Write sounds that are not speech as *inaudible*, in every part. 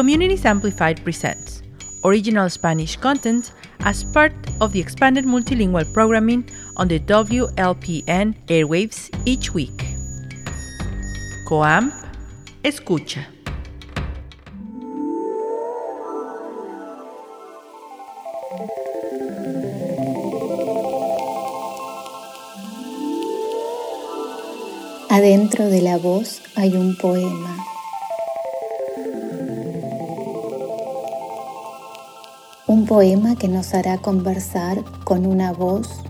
Communities Amplified presents original Spanish content as part of the expanded multilingual programming on the WLPN airwaves each week. COAMP Escucha. Adentro de la voz hay un poema. Poema que nos hará conversar con una voz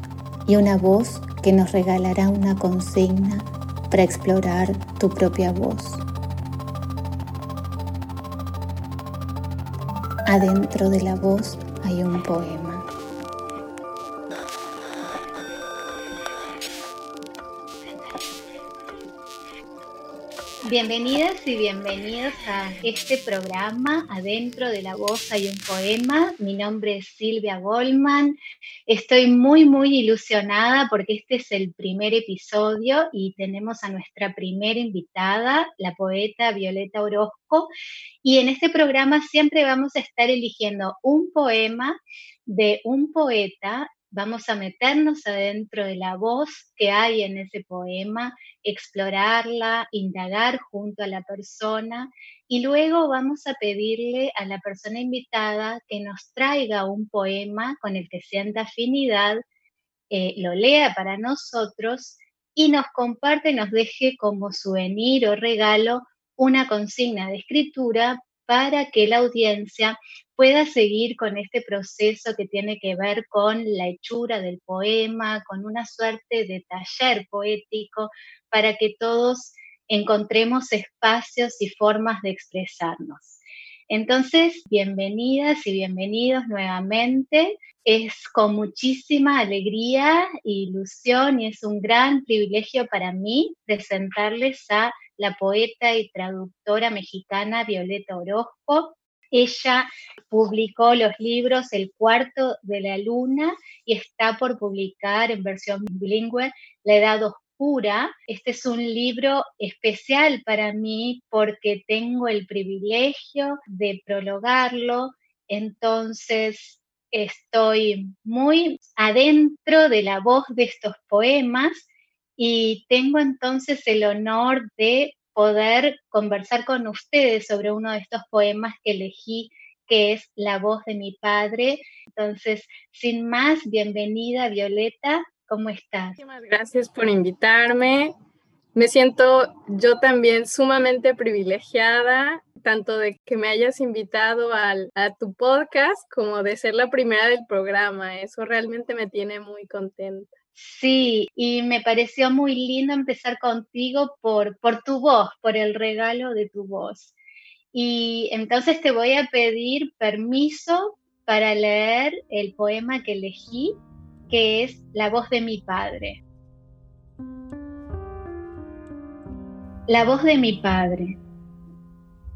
y una voz que nos regalará una consigna para explorar tu propia voz. Adentro de la voz hay un poema. Bienvenidas y bienvenidos a este programa Adentro de la voz hay un poema. Mi nombre es Silvia Goldman. Estoy muy, muy ilusionada porque este es el primer episodio y tenemos a nuestra primera invitada, la poeta Violeta Orozco. Y en este programa siempre vamos a estar eligiendo un poema de un poeta vamos a meternos adentro de la voz que hay en ese poema, explorarla, indagar junto a la persona y luego vamos a pedirle a la persona invitada que nos traiga un poema con el que sienta afinidad, eh, lo lea para nosotros y nos comparte, nos deje como souvenir o regalo una consigna de escritura para que la audiencia pueda seguir con este proceso que tiene que ver con la hechura del poema, con una suerte de taller poético, para que todos encontremos espacios y formas de expresarnos. Entonces, bienvenidas y bienvenidos nuevamente. Es con muchísima alegría e ilusión y es un gran privilegio para mí presentarles a la poeta y traductora mexicana Violeta Orozco. Ella publicó los libros El cuarto de la luna y está por publicar en versión bilingüe La edad oscura. Este es un libro especial para mí porque tengo el privilegio de prologarlo. Entonces estoy muy adentro de la voz de estos poemas y tengo entonces el honor de poder conversar con ustedes sobre uno de estos poemas que elegí, que es La voz de mi padre. Entonces, sin más, bienvenida Violeta, ¿cómo estás? Muchísimas gracias por invitarme. Me siento yo también sumamente privilegiada, tanto de que me hayas invitado al, a tu podcast como de ser la primera del programa. Eso realmente me tiene muy contenta. Sí, y me pareció muy lindo empezar contigo por, por tu voz, por el regalo de tu voz. Y entonces te voy a pedir permiso para leer el poema que elegí, que es La voz de mi padre. La voz de mi padre.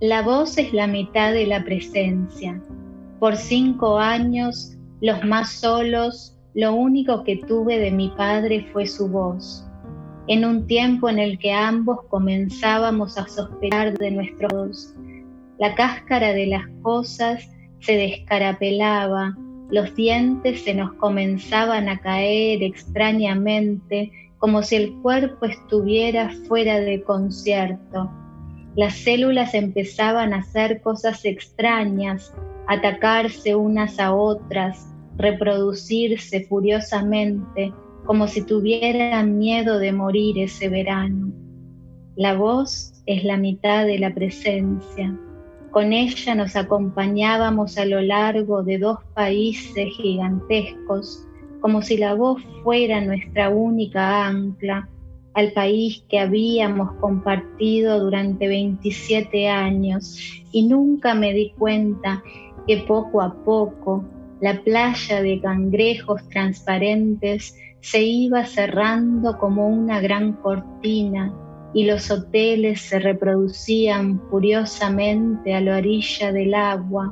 La voz es la mitad de la presencia. Por cinco años, los más solos lo único que tuve de mi padre fue su voz, en un tiempo en el que ambos comenzábamos a sospechar de nuestros. La cáscara de las cosas se descarapelaba, los dientes se nos comenzaban a caer extrañamente, como si el cuerpo estuviera fuera de concierto. Las células empezaban a hacer cosas extrañas, atacarse unas a otras, reproducirse furiosamente como si tuvieran miedo de morir ese verano. La voz es la mitad de la presencia. Con ella nos acompañábamos a lo largo de dos países gigantescos, como si la voz fuera nuestra única ancla al país que habíamos compartido durante 27 años y nunca me di cuenta que poco a poco la playa de cangrejos transparentes se iba cerrando como una gran cortina y los hoteles se reproducían furiosamente a la orilla del agua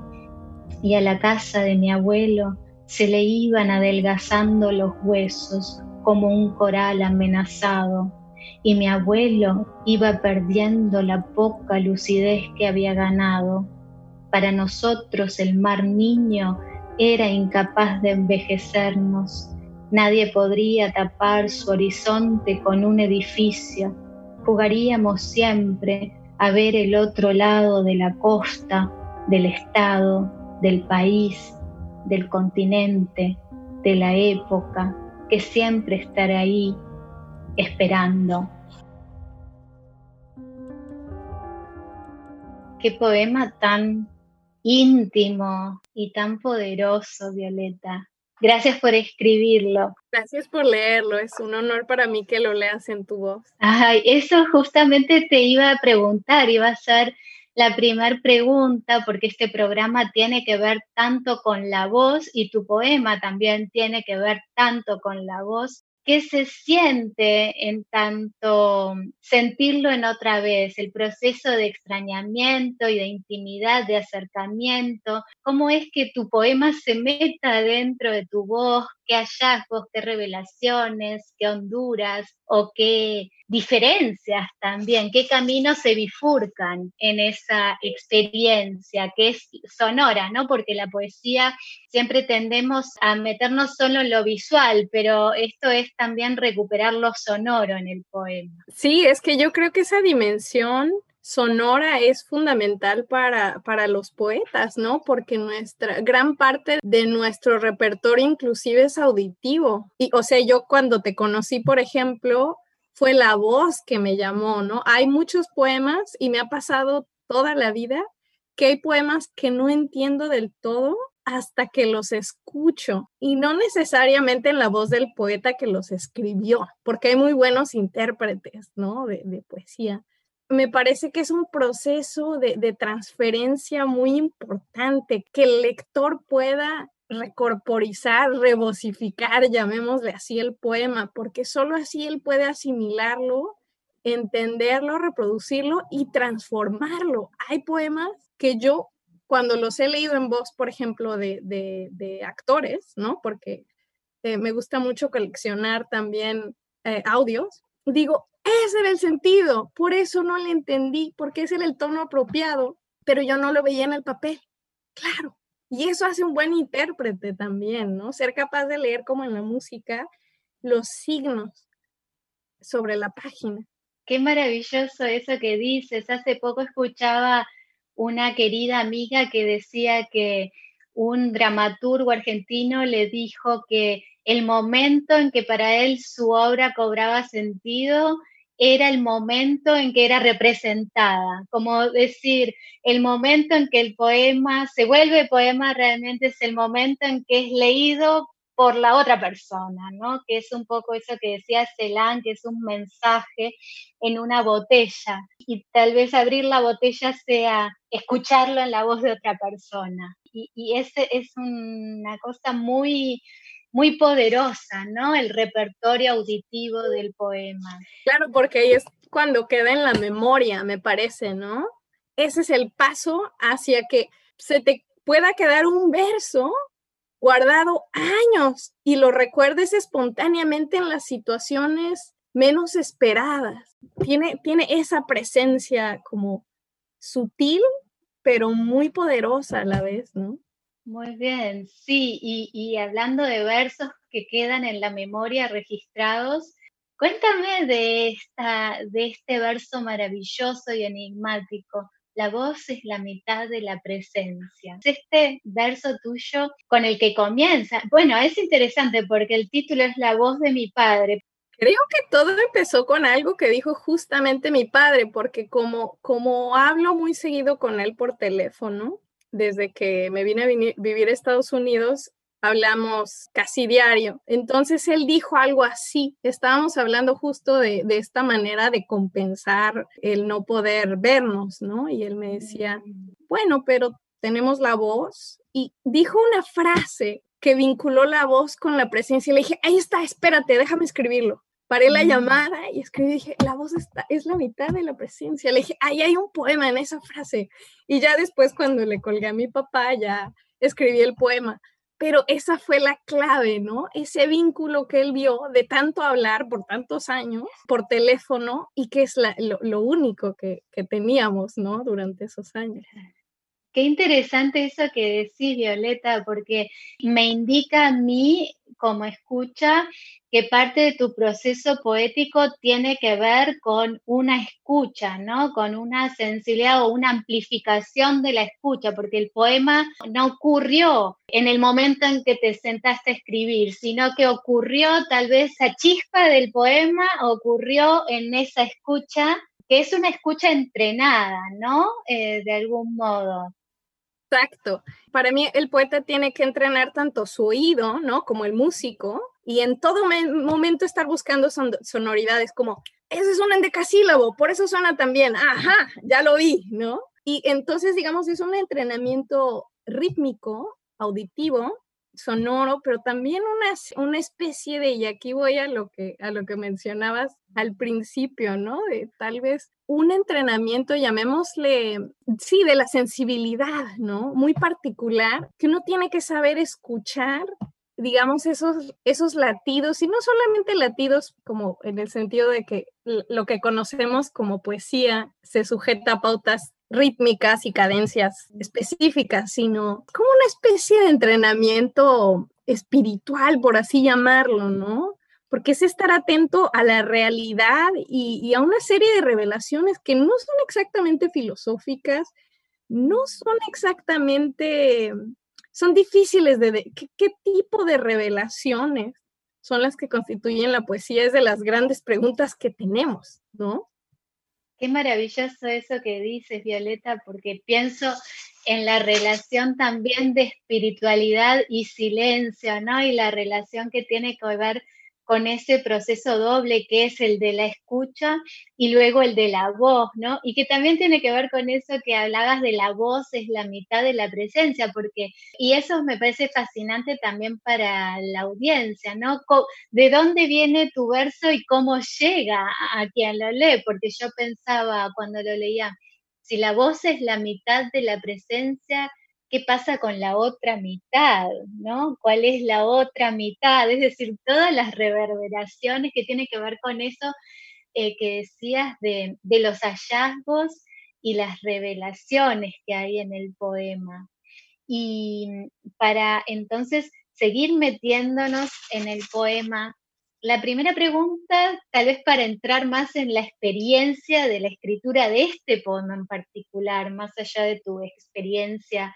y a la casa de mi abuelo se le iban adelgazando los huesos como un coral amenazado y mi abuelo iba perdiendo la poca lucidez que había ganado. Para nosotros el mar niño era incapaz de envejecernos. Nadie podría tapar su horizonte con un edificio. Jugaríamos siempre a ver el otro lado de la costa, del estado, del país, del continente, de la época, que siempre estará ahí esperando. Qué poema tan íntimo y tan poderoso, Violeta. Gracias por escribirlo. Gracias por leerlo. Es un honor para mí que lo leas en tu voz. Ay, eso justamente te iba a preguntar, iba a ser la primera pregunta, porque este programa tiene que ver tanto con la voz y tu poema también tiene que ver tanto con la voz. ¿Qué se siente en tanto sentirlo en otra vez? El proceso de extrañamiento y de intimidad, de acercamiento. ¿Cómo es que tu poema se meta dentro de tu voz? ¿Qué hallazgos, qué revelaciones, qué honduras o qué diferencias también, qué caminos se bifurcan en esa experiencia que es sonora, ¿no? Porque la poesía siempre tendemos a meternos solo en lo visual, pero esto es también recuperar lo sonoro en el poema. Sí, es que yo creo que esa dimensión sonora es fundamental para, para los poetas, ¿no? Porque nuestra gran parte de nuestro repertorio inclusive es auditivo. Y o sea, yo cuando te conocí, por ejemplo, fue la voz que me llamó, ¿no? Hay muchos poemas y me ha pasado toda la vida que hay poemas que no entiendo del todo hasta que los escucho y no necesariamente en la voz del poeta que los escribió, porque hay muy buenos intérpretes, ¿no? De, poesía. Me parece que es un proceso de, de transferencia muy importante, que el lector pueda recorporizar, revosificar, llamémosle así el poema, porque solo así él puede asimilarlo, entenderlo, reproducirlo y transformarlo. Hay poemas que yo, cuando los he leído en voz, por ejemplo, de, actores, ¿no? Porque eh, me gusta mucho coleccionar también eh, audios, digo, ese era el sentido, por eso no le entendí, porque ese era el tono apropiado, pero yo no lo veía en el papel. Claro, y eso hace un buen intérprete también, ¿no? Ser capaz de leer como en la música los signos sobre la página. Qué maravilloso eso que dices. Hace poco escuchaba una querida amiga que decía que un dramaturgo argentino le dijo que el momento en que para él su obra cobraba sentido era el momento en que era representada, como decir, el momento en que el poema se vuelve poema realmente es el momento en que es leído por la otra persona, ¿no? Que es un poco eso que decía Celan, que es un mensaje en una botella. Y tal vez abrir la botella sea escucharlo en la voz de otra persona. Y, y es una cosa muy, muy poderosa, ¿no? El repertorio auditivo del poema. Claro, porque ahí es cuando queda en la memoria, me parece, ¿no? Ese es el paso hacia que se te pueda quedar un verso guardado años y lo recuerdes espontáneamente en las situaciones menos esperadas. Tiene, tiene esa presencia como sutil, pero muy poderosa a la vez, ¿no? Muy bien, sí, y, hablando de versos que quedan en la memoria registrados, cuéntame de, esta, de este verso maravilloso y enigmático. La voz es la mitad de la presencia. Este verso tuyo con el que comienza, bueno, es interesante porque el título es La voz de mi padre. Creo que todo empezó con algo que dijo justamente mi padre, porque como, como hablo muy seguido con él por teléfono, desde que me vine a vivir a Estados Unidos, hablamos casi diario. Entonces él dijo algo así. Estábamos hablando justo de, esta manera de compensar el no poder vernos, ¿no? Y él me decía, mm. bueno, pero tenemos la voz. Y dijo una frase que vinculó la voz con la presencia. Y le dije, ahí está, espérate, déjame escribirlo paré la llamada y escribí, dije, la voz está, es la mitad de la presencia. Le dije, ahí hay un poema en esa frase. Y ya después cuando le colgué a mi papá, ya escribí el poema. Pero esa fue la clave, ¿no? Ese vínculo que él vio de tanto hablar por tantos años por teléfono y que es lo, único que, que teníamos, ¿no? Durante esos años. Qué interesante eso que decís, Violeta, porque me indica a mí, como escucha, que parte de tu proceso poético tiene que ver con una escucha, ¿no? Con una sensibilidad o una amplificación de la escucha, porque el poema no ocurrió en el momento en que te sentaste a escribir, sino que ocurrió tal vez esa chispa del poema, ocurrió en esa escucha, que es una escucha entrenada, ¿no? Eh, de algún modo. Exacto. Para mí el poeta tiene que entrenar tanto su oído, ¿no? Como el músico, y en todo momento estar buscando sonoridades como, eso es un endecasílabo, por eso suena tan bien, ajá, ya lo vi, ¿no? Y entonces, digamos, es un entrenamiento rítmico, auditivo, sonoro, pero también una, una especie de, y aquí voy a lo, que, a lo que mencionabas al principio, ¿no? De tal vez un entrenamiento, llamémosle, sí, de la sensibilidad, ¿no? Muy particular, que uno tiene que saber escuchar digamos, esos, esos latidos, y no solamente latidos como en el sentido de que lo que conocemos como poesía se sujeta a pautas rítmicas y cadencias específicas, sino como una especie de entrenamiento espiritual, por así llamarlo, ¿no? Porque es estar atento a la realidad y, a una serie de revelaciones que no son exactamente filosóficas, no son exactamente son difíciles de, ¿qué, tipo de revelaciones son las que constituyen la poesía? Es de las grandes preguntas que tenemos, ¿no? Qué maravilloso eso que dices, Violeta, porque pienso en la relación también de espiritualidad y silencio, ¿no? Y la relación que tiene que ver con ese proceso doble que es el de la escucha y luego el de la voz, ¿no? Y que también tiene que ver con eso que hablabas de la voz es la mitad de la presencia, porque, y eso me parece fascinante también para la audiencia, ¿no? ¿De dónde viene tu verso y cómo llega a quien lo lee? Porque yo pensaba cuando lo leía, si la voz es la mitad de la presencia, qué pasa con la otra mitad, ¿no? ¿Cuál es la otra mitad? Es decir, todas las reverberaciones que tienen que ver con eso eh, que decías de, de los hallazgos y las revelaciones que hay en el poema. Y para entonces seguir metiéndonos en el poema, la primera pregunta, tal vez para entrar más en la experiencia de la escritura de este poema en particular, más allá de tu experiencia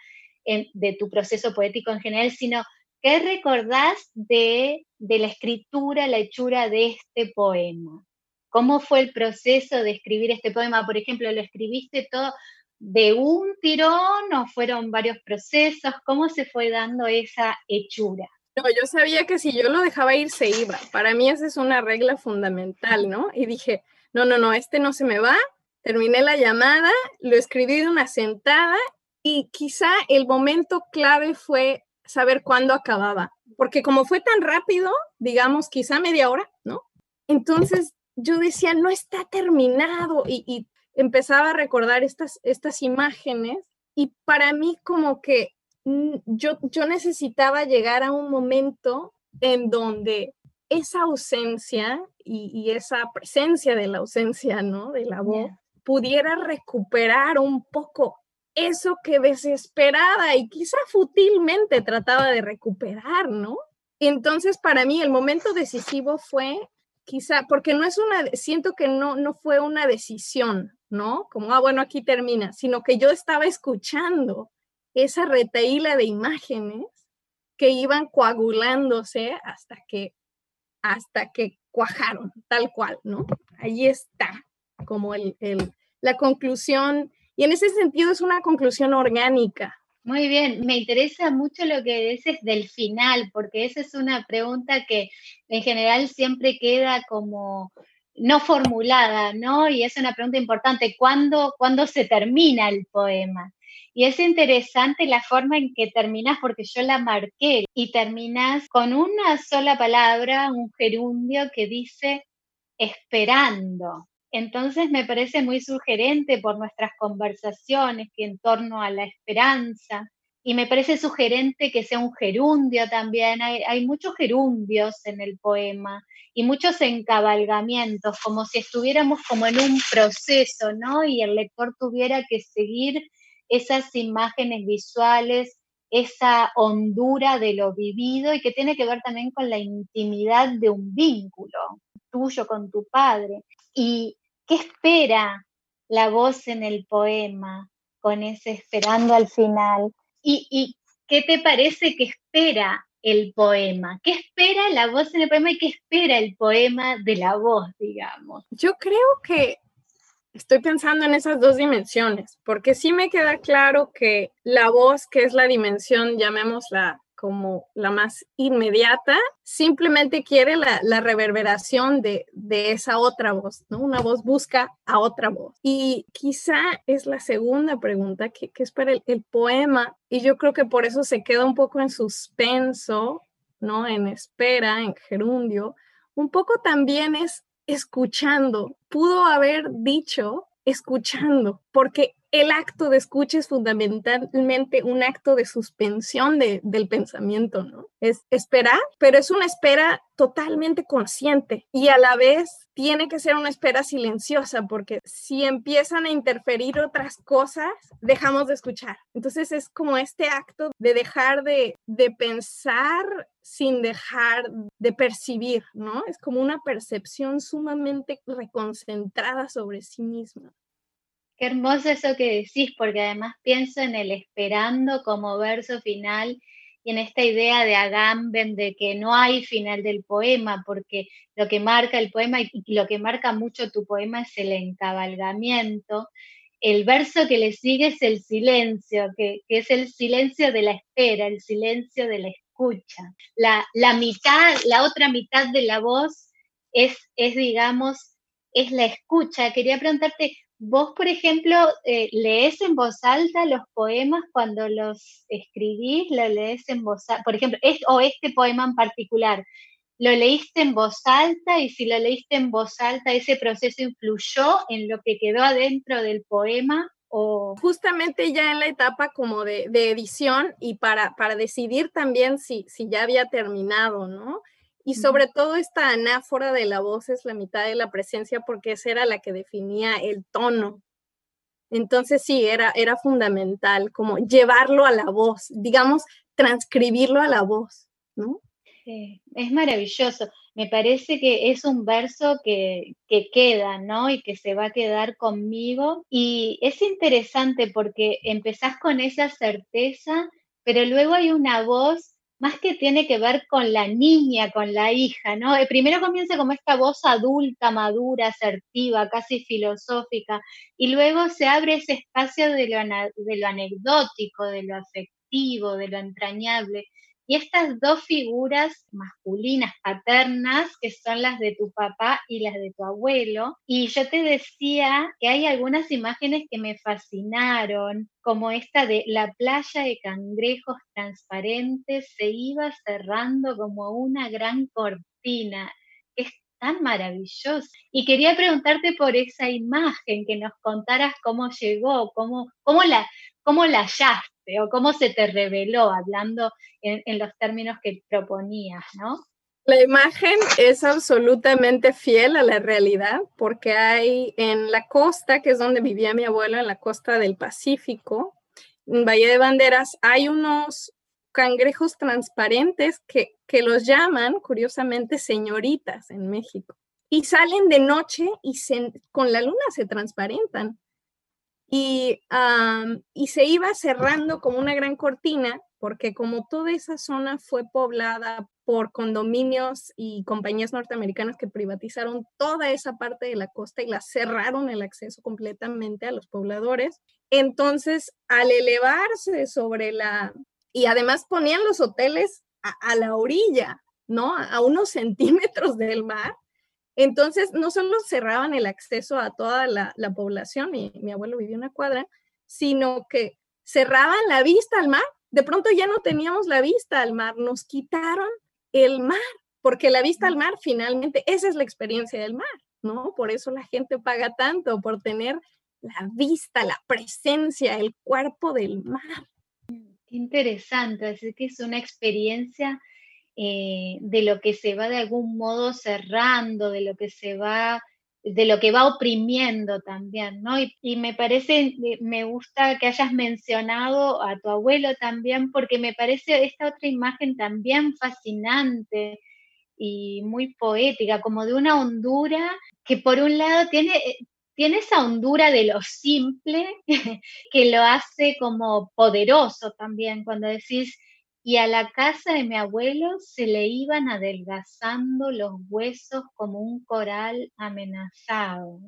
de tu proceso poético en general, sino qué recordás de, de la escritura, la hechura de este poema. ¿Cómo fue el proceso de escribir este poema? Por ejemplo, ¿lo escribiste todo de un tirón o fueron varios procesos? ¿Cómo se fue dando esa hechura? No, yo sabía que si yo lo dejaba ir se iba. Para mí esa es una regla fundamental, ¿no? Y dije, no, no, no, este no se me va. Terminé la llamada, lo escribí de una sentada y quizá el momento clave fue saber cuándo acababa, porque como fue tan rápido, digamos, quizá media hora, ¿no? Entonces yo decía, no está terminado y, empezaba a recordar estas, estas imágenes y para mí como que mm, yo, yo necesitaba llegar a un momento en donde esa ausencia y, y, esa presencia de la ausencia, ¿no? De la voz, pudiera recuperar un poco eso que desesperada y quizá fútilmente trataba de recuperar, ¿no? Entonces, para mí, el momento decisivo fue quizá, porque no es una, siento que no, no fue una decisión, ¿no? Como, ah, bueno, aquí termina, sino que yo estaba escuchando esa retaíla de imágenes que iban coagulándose hasta que, hasta que cuajaron, tal cual, ¿no? Ahí está, como el, el, la conclusión y en ese sentido es una conclusión orgánica. Muy bien, me interesa mucho lo que dices del final, porque esa es una pregunta que en general siempre queda como no formulada, ¿no? Y es una pregunta importante, ¿cuándo, ¿cuándo se termina el poema? Y es interesante la forma en que terminas, porque yo la marqué, y terminas con una sola palabra, un gerundio que dice esperando. Entonces me parece muy sugerente por nuestras conversaciones que en torno a la esperanza, y me parece sugerente que sea un gerundio también. Hay, muchos gerundios en el poema y muchos encabalgamientos, como si estuviéramos como en un proceso, ¿no? Y el lector tuviera que seguir esas imágenes visuales, esa hondura de lo vivido y que tiene que ver también con la intimidad de un vínculo tuyo con tu padre. ¿Y qué espera la voz en el poema con ese esperando al final? ¿Y, qué te parece que espera el poema? ¿Qué espera la voz en el poema y qué espera el poema de la voz, digamos? Yo creo que estoy pensando en esas dos dimensiones, porque sí me queda claro que la voz, que es la dimensión, llamémosla como la más inmediata, simplemente quiere la, reverberación de, esa otra voz, ¿no? Una voz busca a otra voz. Y quizá es la segunda pregunta que, que es para el, el, poema, y yo creo que por eso se queda un poco en suspenso, ¿no? En espera, en gerundio. Un poco también es escuchando. Pudo haber dicho escuchando, porque el acto de escucha es fundamentalmente un acto de suspensión del pensamiento, ¿no? Es esperar, pero es una espera totalmente consciente y a la vez tiene que ser una espera silenciosa porque si empiezan a interferir otras cosas, dejamos de escuchar. Entonces es como este acto de dejar de, de pensar sin dejar de percibir, ¿no? Es como una percepción sumamente reconcentrada sobre sí misma. Qué hermoso eso que decís, porque además pienso en el esperando como verso final y en esta idea de Agamben de que no hay final del poema, porque lo que marca el poema y lo que marca mucho tu poema es el encabalgamiento. El verso que le sigue es el silencio, que, es el silencio de la espera, el silencio de la escucha. La, la mitad, la otra mitad de la voz es, es digamos, es la escucha. Quería preguntarte, Vos, por ejemplo, eh, lees en voz alta los poemas cuando los escribís, lo lees en voz alta, por ejemplo, o este poema en particular, ¿lo leíste en voz alta? Y si lo leíste en voz alta, ¿ese proceso influyó en lo que quedó adentro del poema? O... Justamente ya en la etapa como de, edición y para, para decidir también si, si ya había terminado, ¿no? Y sobre todo esta anáfora de la voz es la mitad de la presencia porque esa era la que definía el tono. Entonces sí, era, era fundamental como llevarlo a la voz, digamos, transcribirlo a la voz, ¿no? es maravilloso. Me parece que es un verso que, que queda, ¿no? Y que se va a quedar conmigo. Y es interesante porque empezás con esa certeza, pero luego hay una voz más que tiene que ver con la niña, con la hija, ¿no? Eh, primero comienza como esta voz adulta, madura, asertiva, casi filosófica, y luego se abre ese espacio de lo, de lo anecdótico, de lo afectivo, de lo entrañable, y estas dos figuras masculinas, paternas, que son las de tu papá y las de tu abuelo. Y yo te decía que hay algunas imágenes que me fascinaron, como esta de la playa de cangrejos transparentes se iba cerrando como una gran cortina. Es tan maravilloso. Y quería preguntarte por esa imagen, que nos contaras cómo llegó, cómo, cómo, la, cómo la hallaste o cómo se te reveló hablando en, los términos que proponías, ¿no? La imagen es absolutamente fiel a la realidad porque hay en la costa, que es donde vivía mi abuelo, en la costa del Pacífico, en Valle de Banderas, hay unos cangrejos transparentes que, que los llaman, curiosamente, señoritas en México. Y salen de noche y con la luna se transparentan y, y se iba cerrando como una gran cortina, porque como toda esa zona fue poblada por condominios y compañías norteamericanas que privatizaron toda esa parte de la costa y la cerraron el acceso completamente a los pobladores. Entonces, al elevarse sobre la... Y además ponían los hoteles a, a la orilla, ¿no? A unos *laughs* centímetros del mar. Entonces, no solo cerraban el acceso a toda la, población, mi, mi abuelo vivía en una cuadra, sino que cerraban la vista al mar. De pronto ya no teníamos la vista al mar, nos quitaron el mar, porque la vista al mar finalmente, esa es la experiencia del mar, ¿no? Por eso la gente paga tanto, por tener la vista, la presencia, el cuerpo del mar. Interesante, así que es una experiencia eh, de lo que se va de algún modo cerrando, de lo que se va de lo que va oprimiendo también, ¿no? Y, me parece, me gusta que hayas mencionado a tu abuelo también, porque me parece esta otra imagen también fascinante y muy poética, como de una hondura que por un lado tiene, tiene esa hondura de lo simple *laughs* que lo hace como poderoso también, cuando decís, y a la casa de mi abuelo se le iban adelgazando los huesos como un coral amenazado.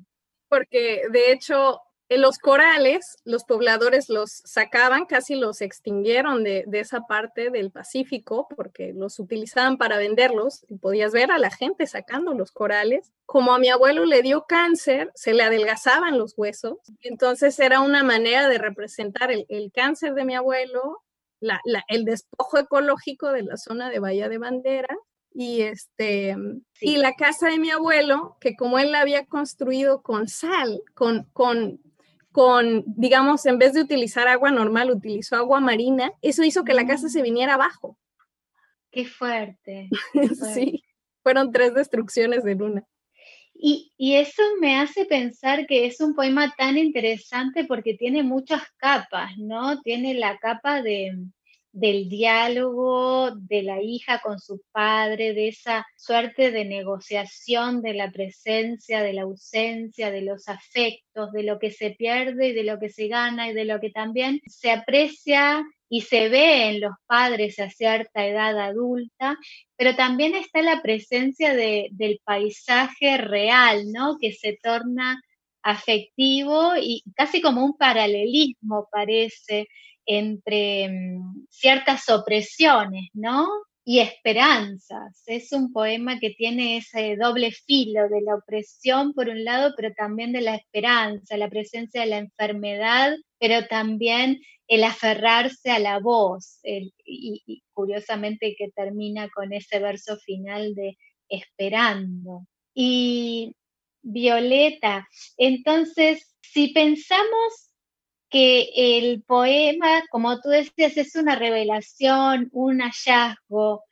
Porque de hecho en los corales los pobladores los sacaban, casi los extinguieron de, de, esa parte del Pacífico porque los utilizaban para venderlos y podías ver a la gente sacando los corales. Como a mi abuelo le dio cáncer, se le adelgazaban los huesos. Entonces era una manera de representar el, el cáncer de mi abuelo el despojo ecológico de la zona de Bahía de Bandera y este y la casa de mi abuelo que como él la había construido con sal con con con digamos en vez de utilizar agua normal utilizó agua marina eso hizo que la casa se mm. viniera abajo qué fuerte, *laughs* sí fueron tres destrucciones de luna y, y, eso me hace pensar que es un poema tan interesante porque tiene muchas capas, ¿no? Tiene la capa de, del diálogo de la hija con su padre, de esa suerte de negociación de la presencia, de la ausencia, de los afectos, de lo que se pierde y de lo que se gana y de lo que también se aprecia y se ve en los padres a cierta edad adulta, pero también está la presencia del paisaje real, ¿no? Que se torna afectivo y casi como un paralelismo parece entre mm, ciertas opresiones, ¿no? Y esperanzas. Es un poema que tiene ese doble filo de la opresión por un lado, pero también de la esperanza, la presencia de la enfermedad, pero también el aferrarse a la voz, y, curiosamente que termina con ese verso final de esperando. Y Violeta, entonces, si pensamos que el poema, como tú decías, es una revelación, un hallazgo,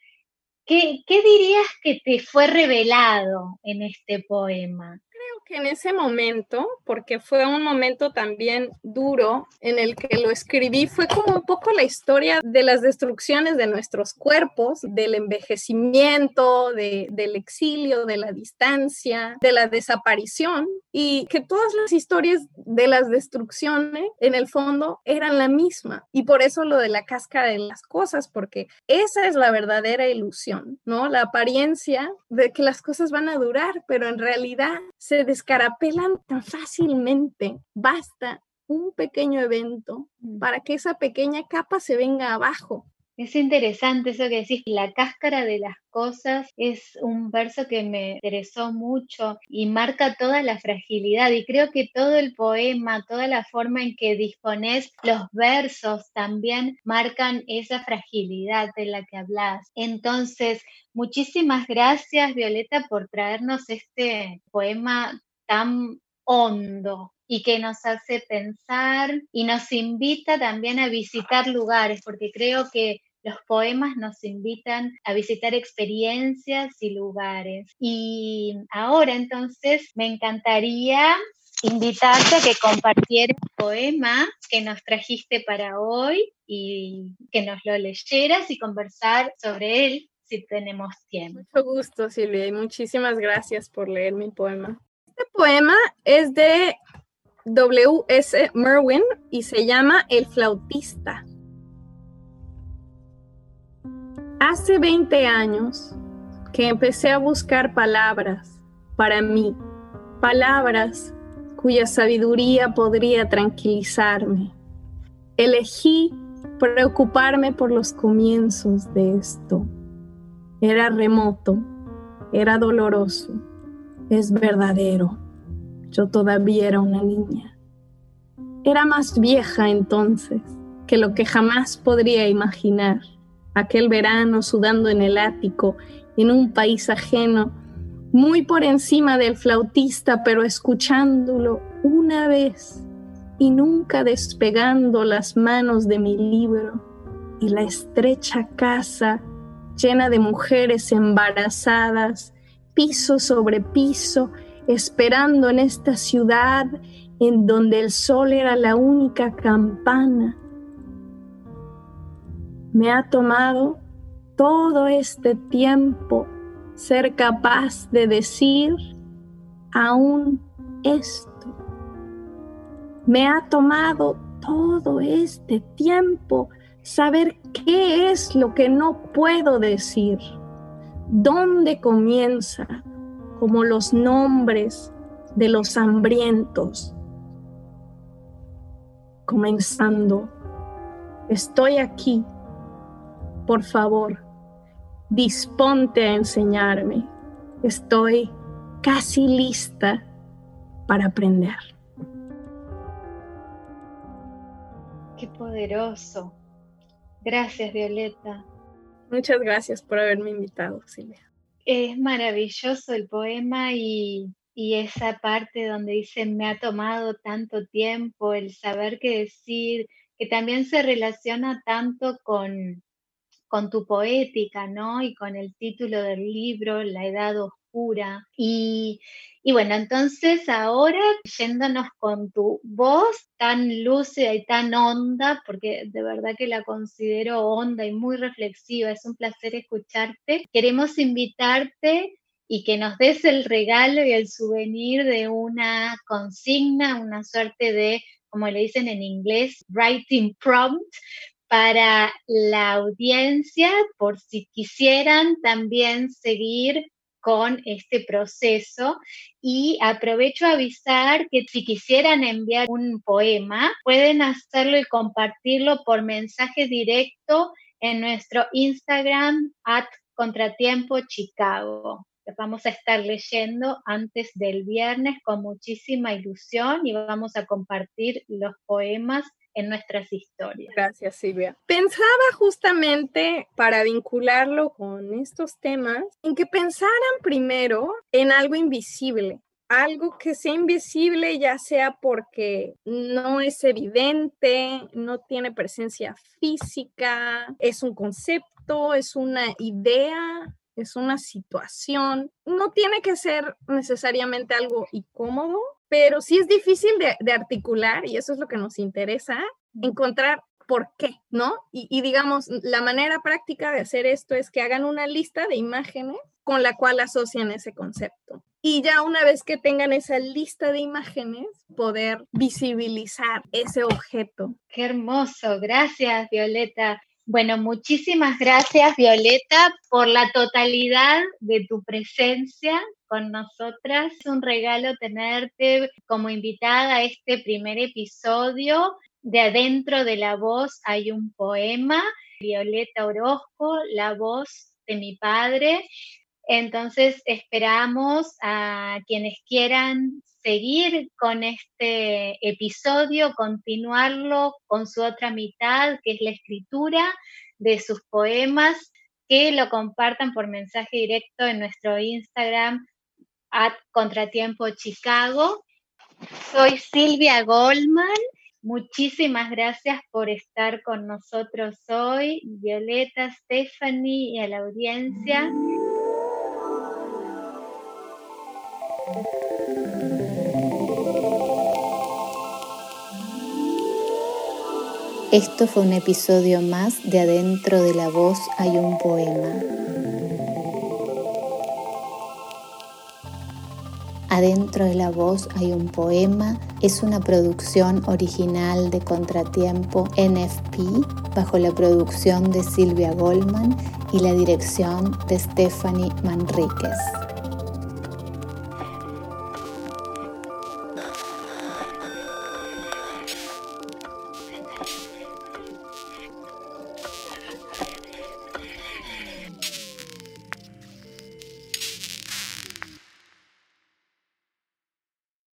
¿qué, qué dirías que te fue revelado en este poema? Que en ese momento, porque fue un momento también duro en el que lo escribí, fue como un poco la historia de las destrucciones de nuestros cuerpos, del envejecimiento, del exilio, de la distancia, de la desaparición, y que todas las historias de las destrucciones, en el fondo, eran la misma. Y por eso lo de la cáscara de las cosas, porque esa es la verdadera ilusión, ¿no? La apariencia de que las cosas van a durar, pero en realidad se descarapelan tan fácilmente. Basta un pequeño evento mm. para que esa pequeña capa se venga abajo. Es interesante eso que decís, la cáscara de las cosas es un verso que me interesó mucho y marca toda la fragilidad y creo que todo el poema, toda la forma en que dispones los versos también marcan esa fragilidad de la que hablas. Entonces, muchísimas gracias Violeta por traernos este poema tan hondo y que nos hace pensar y nos invita también a visitar lugares, porque creo que los poemas nos invitan a visitar experiencias y lugares. Y ahora entonces me encantaría invitarte a que compartieras el poema que nos trajiste para hoy y que nos lo leyeras y conversar sobre él si tenemos tiempo. Mucho gusto, Silvia, y muchísimas gracias por leer mi poema. Poema es de W.S. Merwin y se llama El flautista. Hace 20 años que empecé a buscar palabras para mí, palabras cuya sabiduría podría tranquilizarme. Elegí preocuparme por los comienzos de esto. Era remoto, era doloroso, es verdadero. Yo todavía era una niña. Era más vieja entonces que lo que jamás podría imaginar aquel verano sudando en el ático, en un país ajeno, muy por encima del flautista, pero escuchándolo una vez y nunca despegando las manos de mi libro y la estrecha casa llena de mujeres embarazadas, piso sobre piso, esperando en esta ciudad en donde el sol era la única campana. Me ha tomado todo este tiempo ser capaz de decir aún esto. Me ha tomado todo este tiempo saber qué es lo que no puedo decir, dónde comienza, como los nombres de los hambrientos. Comenzando, estoy aquí, por favor, disponte a enseñarme, estoy casi lista para aprender. Qué poderoso. Gracias, Violeta. Muchas gracias por haberme invitado, Silvia. Es maravilloso el poema y, esa parte donde dice, me ha tomado tanto tiempo el saber qué decir, que también se relaciona tanto con, con tu poética, ¿no? Y con el título del libro, La Edad y, bueno, entonces ahora yéndonos con tu voz tan lúcida y tan honda, porque de verdad que la considero honda y muy reflexiva, es un placer escucharte. Queremos invitarte y que nos des el regalo y el souvenir de una consigna, una suerte de, como le dicen en inglés, writing prompt para la audiencia, por si quisieran también seguir con este proceso y aprovecho a avisar que si quisieran enviar un poema, pueden hacerlo y compartirlo por mensaje directo en nuestro Instagram at Contratiempo Chicago. Vamos a estar leyendo antes del viernes con muchísima ilusión y vamos a compartir los poemas en nuestras historias. Gracias, Silvia. Pensaba justamente para vincularlo con estos temas, en que pensaran primero en algo invisible, algo que sea invisible, ya sea porque no es evidente, no tiene presencia física, es un concepto, es una idea, es una situación. No tiene que ser necesariamente algo incómodo, pero sí es difícil de, articular y eso es lo que nos interesa, encontrar por qué, ¿no? Y, digamos, la manera práctica de hacer esto es que hagan una lista de imágenes con la cual asocian ese concepto. Y ya una vez que tengan esa lista de imágenes, poder visibilizar ese objeto. Qué hermoso, gracias Violeta. Bueno, muchísimas gracias Violeta por la totalidad de tu presencia con nosotras. Es un regalo tenerte como invitada a este primer episodio. De adentro de la voz hay un poema, Violeta Orozco, la voz de mi padre. Entonces esperamos a quienes quieran seguir con este episodio, continuarlo con su otra mitad, que es la escritura de sus poemas, que lo compartan por mensaje directo en nuestro Instagram at. Soy Silvia Goldman. Muchísimas gracias por estar con nosotros hoy, Violeta, Stephanie y a la audiencia. Esto fue un episodio más de Adentro de la Voz hay un poema. Adentro de la Voz hay un poema es una producción original de Contratiempo NFP bajo la producción de Silvia Goldman y la dirección de Stephanie Manríquez.